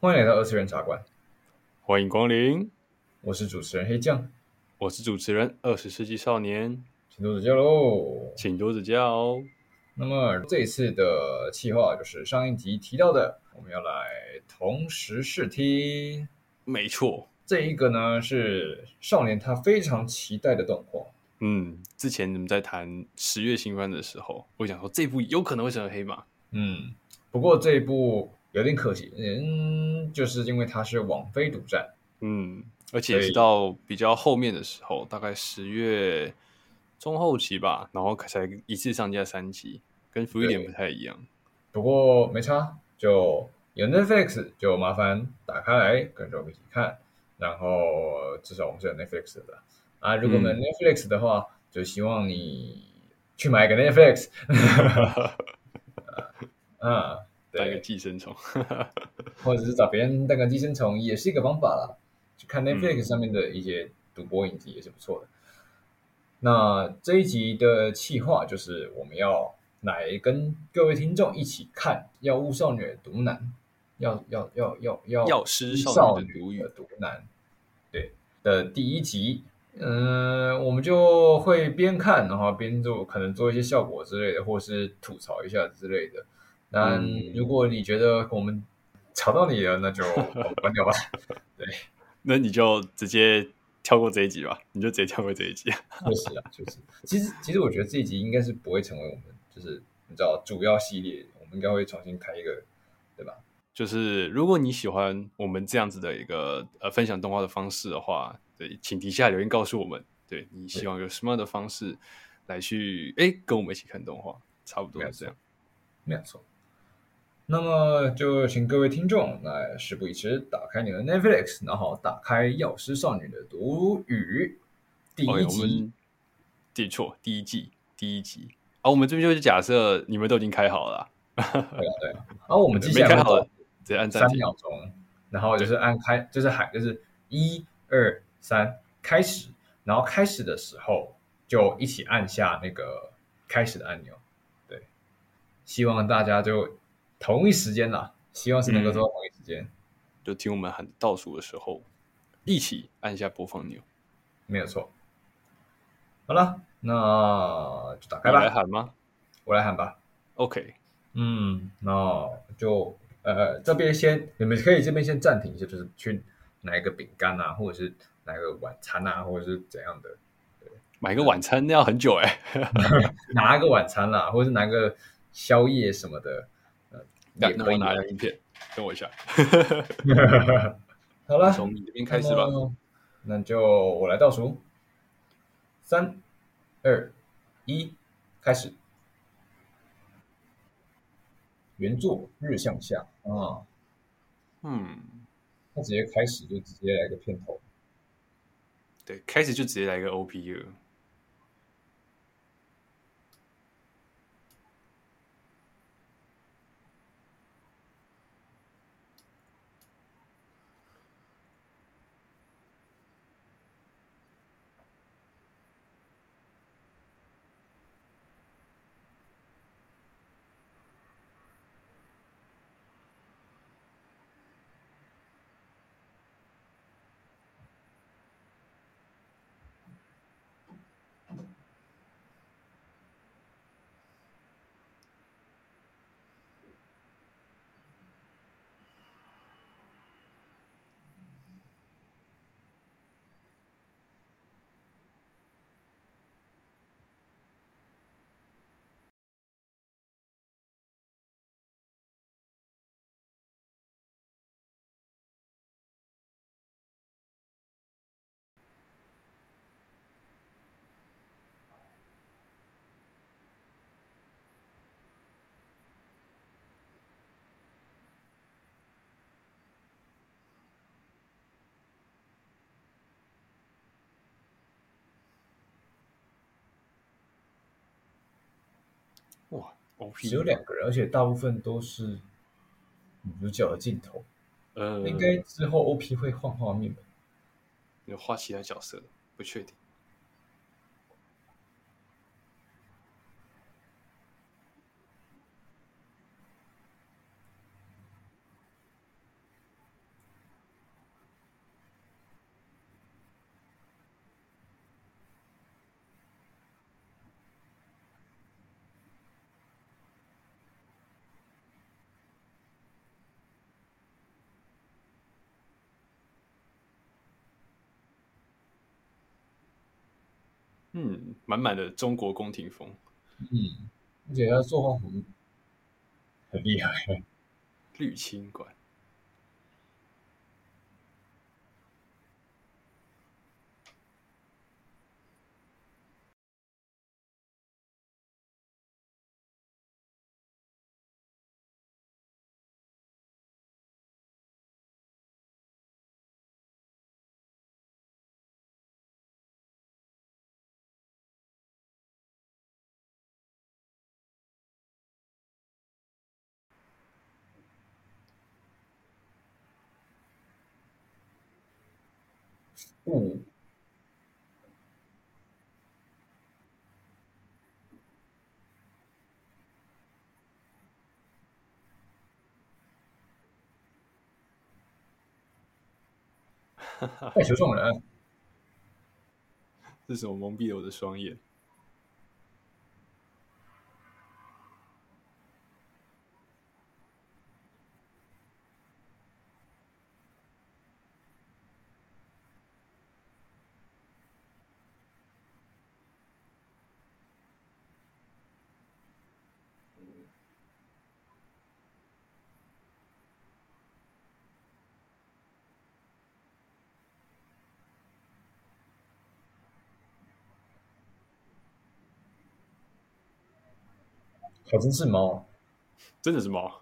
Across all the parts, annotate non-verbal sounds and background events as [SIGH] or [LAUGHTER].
欢迎来到二次元茶馆，欢迎光临。我是主持人黑酱，我是主持人二十世纪少年，请多指教喽，请多指教哦。那么这一次的企划就是上一集提到的，我们要来同时试听。没错，这一个呢是少年他非常期待的动画。嗯，之前你们在谈十月新番的时候，我想说这部有可能会成为黑马。嗯，不过这一部有点可惜，嗯，就是因为它是网飞独占。嗯，而且是到比较后面的时候，大概十月中后期吧，然后才一次上架三集。跟福利点不太一样，不过没差，就有 Netflix 就麻烦打开来跟着我们一起看，然后至少我们是有 Netflix 的啊。如果没有 Netflix 的话，嗯、就希望你去买一个 Netflix，[LAUGHS] [LAUGHS] 啊，当个寄生虫，[LAUGHS] 或者是找别人当个寄生虫也是一个方法啦。去看 Netflix 上面的一些赌博影集也是不错的。嗯、那这一集的企划就是我们要。来跟各位听众一起看《药物少女的毒男》，要要要要要药师少女的毒男，对的第一集，嗯、呃，我们就会边看然后边做，可能做一些效果之类的，或是吐槽一下之类的。但如果你觉得我们吵到你了，那就 [LAUGHS] 关掉吧。对，那你就直接跳过这一集吧，你就直接跳过这一集。确 [LAUGHS] 实啊，确实。其实，其实我觉得这一集应该是不会成为我们。就是你知道主要系列，我们应该会重新开一个，对吧？就是如果你喜欢我们这样子的一个呃分享动画的方式的话，对，请底下留言告诉我们，对你希望有什么样的方式来去哎跟我们一起看动画，差不多是这样，没有错。那么就请各位听众来事不宜迟，打开你的 Netflix，然后打开《药师少女的毒语》第一集，记错第一季第一集。啊，我们这边就是假设你们都已经开好了，对啊对啊。然后我们接下来开好了，直接按三秒钟，然后就是按开，就是喊，就是一二三开始，然后开始的时候就一起按下那个开始的按钮。对，希望大家就同一时间啦，希望是能够做到同一时间，就听我们喊倒数的时候，一起按下播放钮，没有错。好了。那就打开吧。你来喊吗？我来喊吧。OK。嗯，那就呃这边先，你们可以这边先暂停一下，就是去拿一个饼干啊，或者是拿一个晚餐啊，或者是怎样的。对，买个晚餐那要很久哎、欸。[LAUGHS] 拿一个晚餐啦，或者是拿个宵夜什么的。呃，也可以拿两片，等我一下。[LAUGHS] 好了，从你这边开始吧。那就我来倒数，三。二一，开始。原作日向下啊，嗯，他直接开始就直接来个片头，对，开始就直接来个 OP 了。哇，OP 只有两个人，而且大部分都是女主角的镜头。呃，应该之后 OP 会换画面吧？有画其他角色的，不确定。嗯，满满的中国宫廷风。嗯，而且他做画很很厉害。绿清馆。嗯，带球种人，这是什么蒙蔽了我的双眼？还真是猫，真的是猫。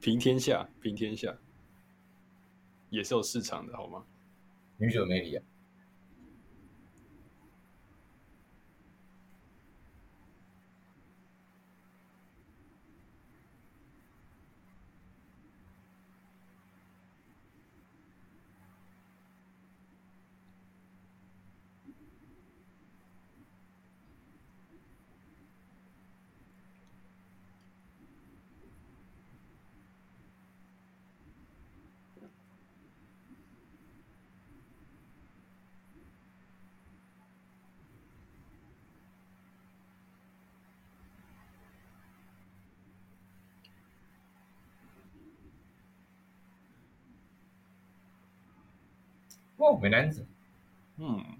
平天下，平天下，也是有市场的，好吗？女主没理啊！哦，美男子，嗯。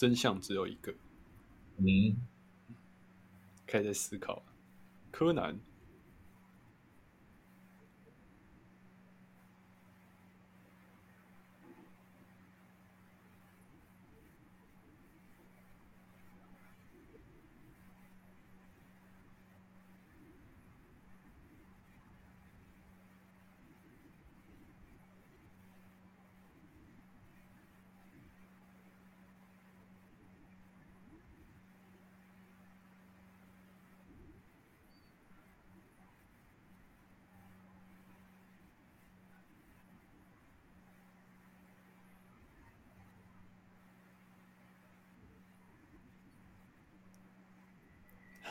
真相只有一个。嗯，开始思考。柯南。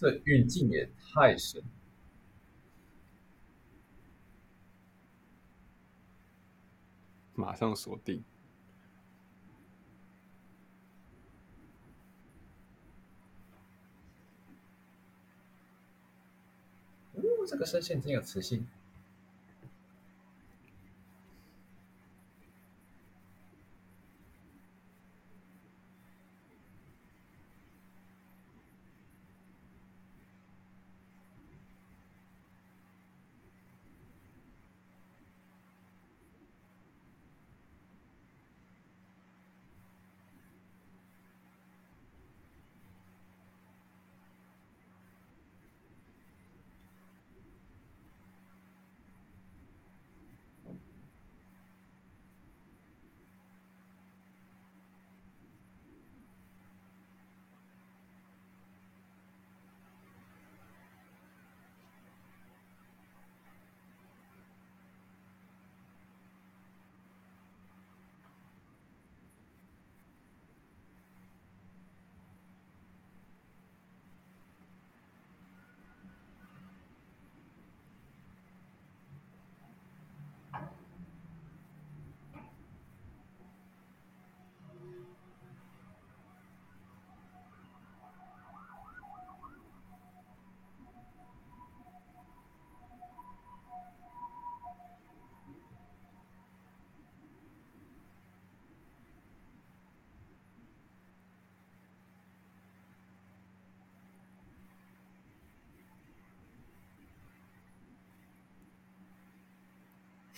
这运镜也太神。马上锁定。哦，这个声线真有磁性。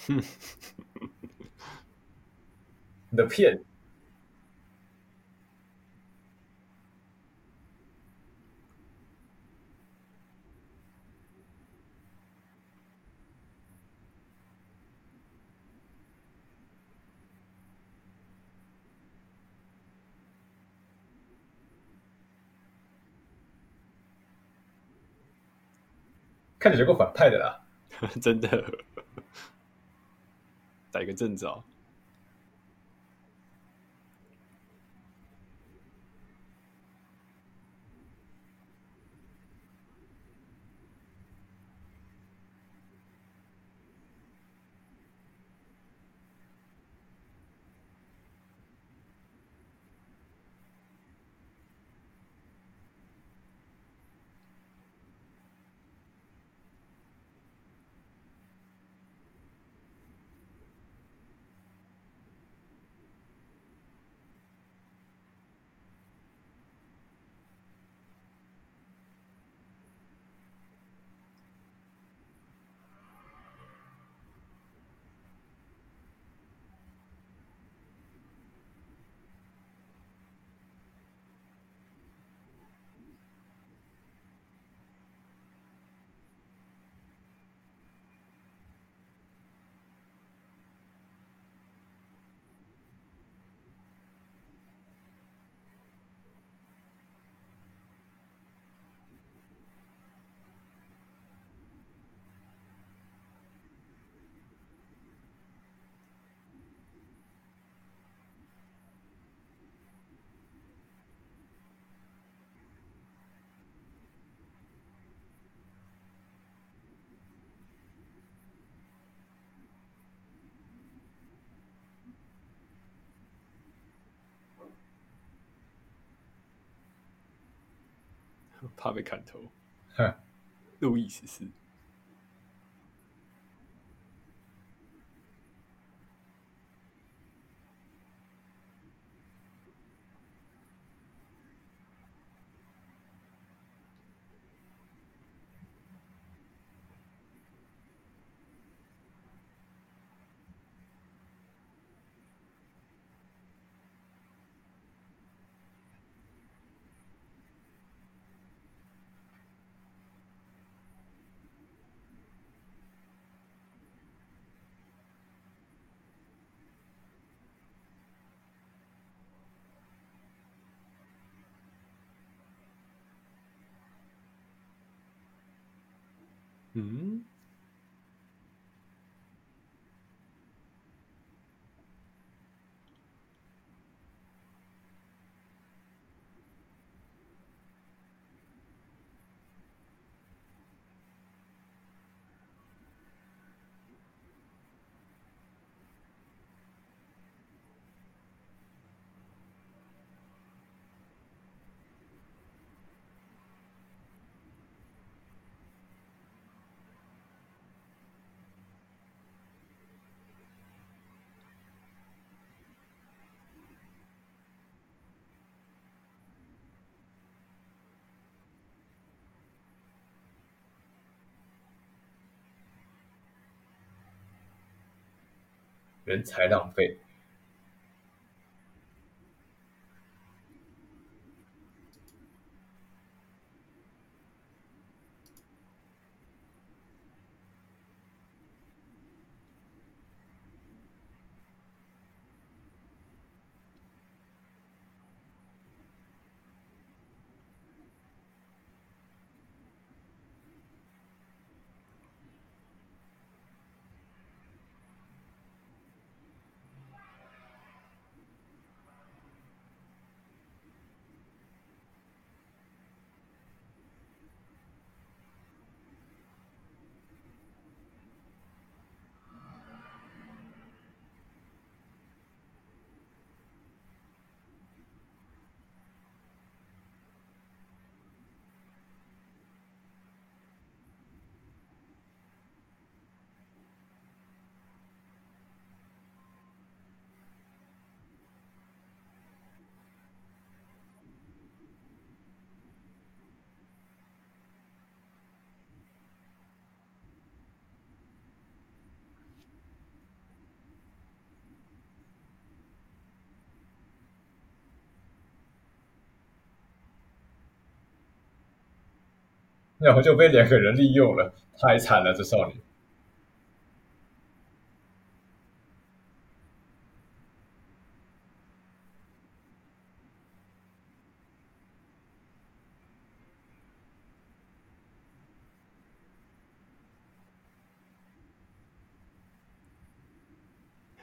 [LAUGHS] 你的片，看起来够反派的啦，[LAUGHS] 真的。打一个正着，怕被砍头。哼，路易十四。嗯，人才浪费。然后就被两个人利用了，太惨了，这少女。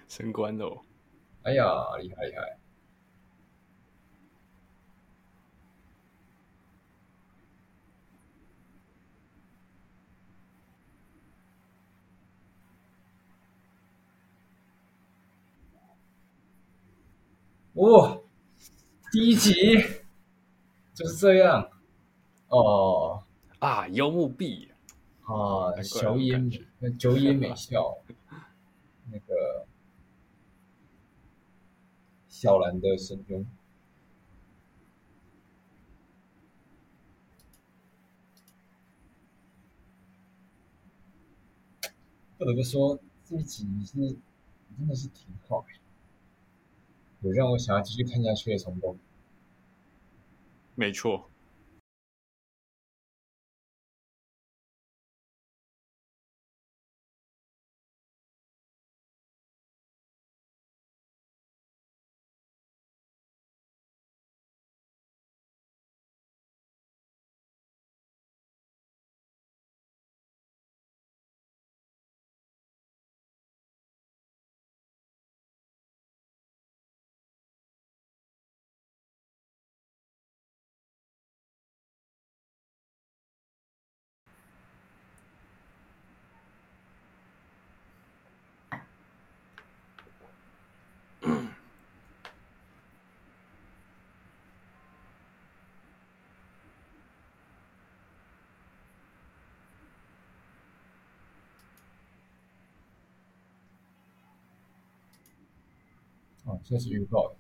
升官了！哎呀，厉害厉害！哦，第一集就是这样。哦。啊，幽默币。啊，小野美久野美笑，那个小兰的声优，不得不说这一集是真的是挺好。有让我想要继续看下去的冲动。没错。哦，这是预告。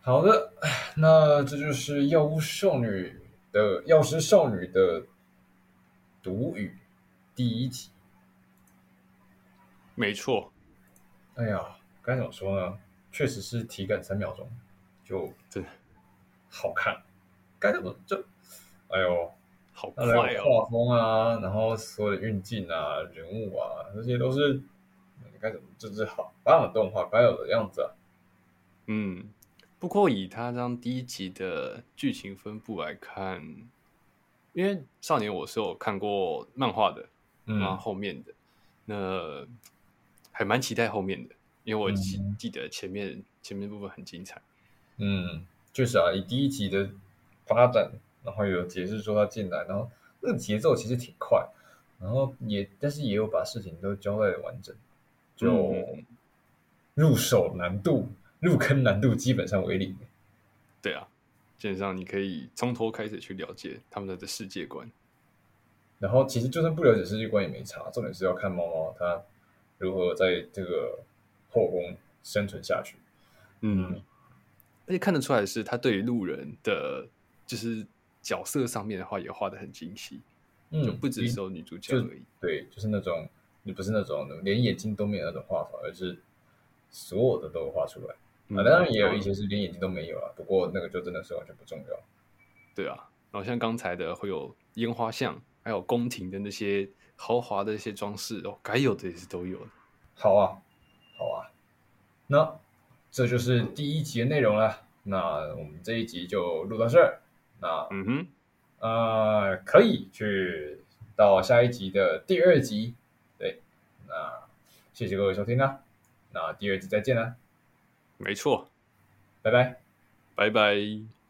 好的，那这就是《药物少女》的《药师少女》的毒语第一集。没错。哎呀。该怎么说呢？确实是体感三秒钟就真好看。该怎么就哎呦，好快哦！画风啊，然后所有的运镜啊、人物啊，这些都是该怎么这是好棒的动画该有的样子啊。嗯，不过以他这样第一集的剧情分布来看，因为少年我是有看过漫画的，嗯，后面的那还蛮期待后面的。因为我记记得前面、嗯、前面部分很精彩，嗯，确实啊，以第一集的发展，然后有解释说他进来，然后那个节奏其实挺快，然后也但是也有把事情都交代的完整，就入手难度、入坑难度基本上为零。对啊，基本上你可以从头开始去了解他们的的世界观，然后其实就算不了解世界观也没差，重点是要看猫猫它如何在这个后宫生存下去。嗯，嗯，而且看得出来是他对于路人的，就是角色上面的话也画的很精细，嗯，就不只是有女主角而已。对，就是那种你不是那种连眼睛都没有那种画法，而是所有的都画出来。啊，当然也有一些是连眼睛都没有啊，不过那个就真的是完全不重要。对啊，然后像刚才的会有烟花巷，还有宫廷的那些豪华的一些装饰哦，该有的也是都有。好啊，好啊，那这就是第一集的内容了。那我们这一集就录到这儿。那嗯哼，呃，可以去到下一集的第二集。对，那谢谢各位收听啦。那第二集再见啦。没错，拜拜，拜拜。